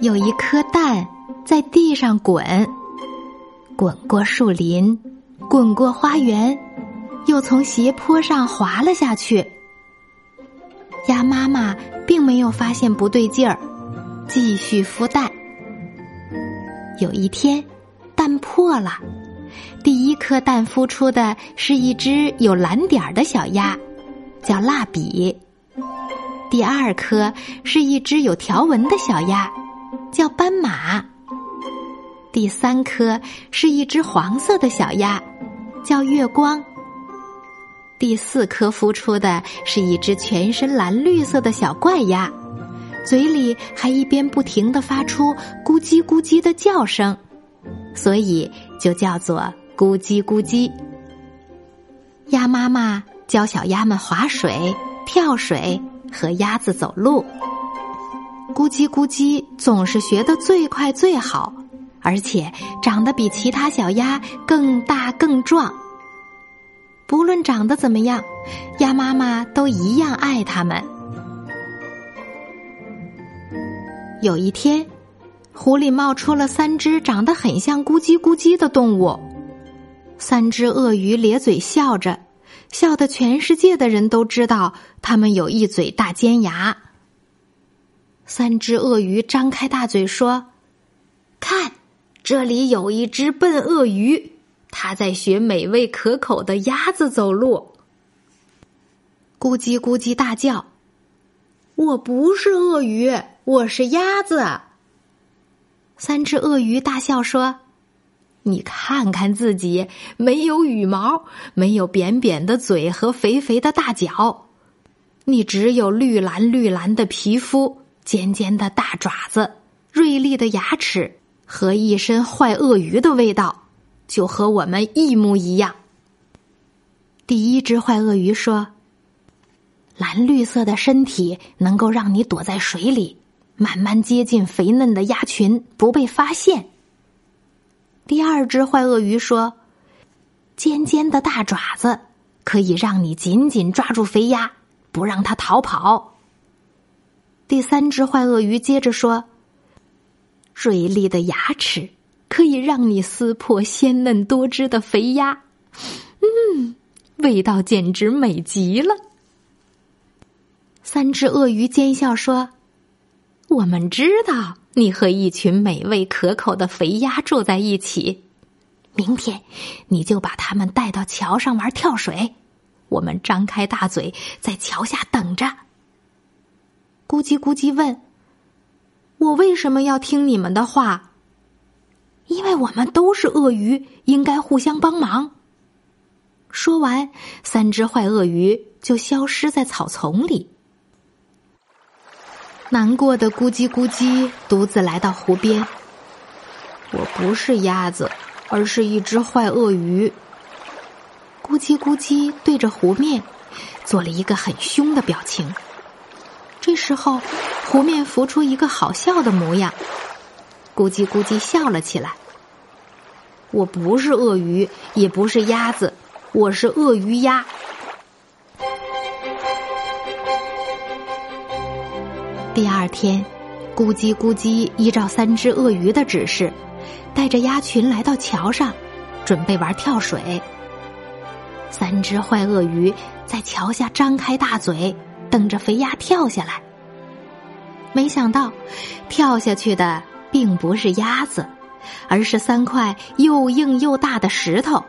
有一颗蛋在地上滚，滚过树林，滚过花园，又从斜坡上滑了下去。鸭妈妈并没有发现不对劲儿，继续孵蛋。有一天，蛋破了，第一颗蛋孵出的是一只有蓝点儿的小鸭。叫蜡笔，第二颗是一只有条纹的小鸭，叫斑马。第三颗是一只黄色的小鸭，叫月光。第四颗孵出的是一只全身蓝绿色的小怪鸭，嘴里还一边不停的发出咕叽咕叽的叫声，所以就叫做咕叽咕叽。鸭妈妈。教小鸭们划水、跳水和鸭子走路，咕叽咕叽总是学得最快最好，而且长得比其他小鸭更大更壮。不论长得怎么样，鸭妈妈都一样爱它们。有一天，湖里冒出了三只长得很像咕叽咕叽的动物，三只鳄鱼咧嘴笑着。笑得全世界的人都知道，他们有一嘴大尖牙。三只鳄鱼张开大嘴说：“看，这里有一只笨鳄鱼，它在学美味可口的鸭子走路。”咕叽咕叽大叫：“我不是鳄鱼，我是鸭子。”三只鳄鱼大笑说。你看看自己，没有羽毛，没有扁扁的嘴和肥肥的大脚，你只有绿蓝绿蓝的皮肤、尖尖的大爪子、锐利的牙齿和一身坏鳄鱼的味道，就和我们一模一样。第一只坏鳄鱼说：“蓝绿色的身体能够让你躲在水里，慢慢接近肥嫩的鸭群，不被发现。”第二只坏鳄鱼说：“尖尖的大爪子可以让你紧紧抓住肥鸭，不让它逃跑。”第三只坏鳄鱼接着说：“锐利的牙齿可以让你撕破鲜嫩多汁的肥鸭，嗯，味道简直美极了。”三只鳄鱼奸笑说：“我们知道。”你和一群美味可口的肥鸭住在一起，明天你就把它们带到桥上玩跳水，我们张开大嘴在桥下等着。咕叽咕叽问：“我为什么要听你们的话？”因为我们都是鳄鱼，应该互相帮忙。说完，三只坏鳄鱼就消失在草丛里。难过的咕叽咕叽独自来到湖边。我不是鸭子，而是一只坏鳄鱼。咕叽咕叽对着湖面做了一个很凶的表情。这时候，湖面浮出一个好笑的模样。咕叽咕叽笑了起来。我不是鳄鱼，也不是鸭子，我是鳄鱼鸭。第二天，咕叽咕叽依照三只鳄鱼的指示，带着鸭群来到桥上，准备玩跳水。三只坏鳄鱼在桥下张开大嘴，等着肥鸭跳下来。没想到，跳下去的并不是鸭子，而是三块又硬又大的石头。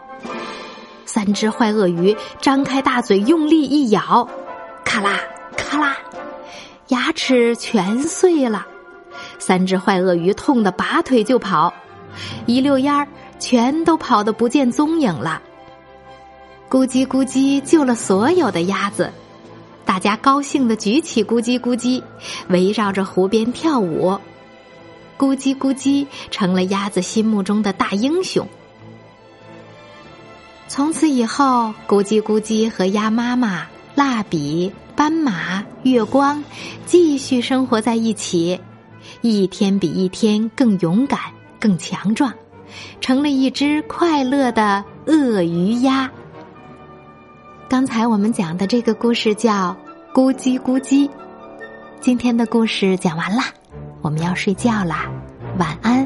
三只坏鳄鱼张开大嘴，用力一咬，咔啦咔啦。牙齿全碎了，三只坏鳄鱼痛得拔腿就跑，一溜烟儿全都跑得不见踪影了。咕叽咕叽救了所有的鸭子，大家高兴的举起咕叽咕叽，围绕着湖边跳舞。咕叽咕叽成了鸭子心目中的大英雄。从此以后，咕叽咕叽和鸭妈妈、蜡笔、斑马、月光继续生活在一起，一天比一天更勇敢、更强壮，成了一只快乐的鳄鱼鸭。刚才我们讲的这个故事叫《咕叽咕叽》，今天的故事讲完啦，我们要睡觉啦，晚安。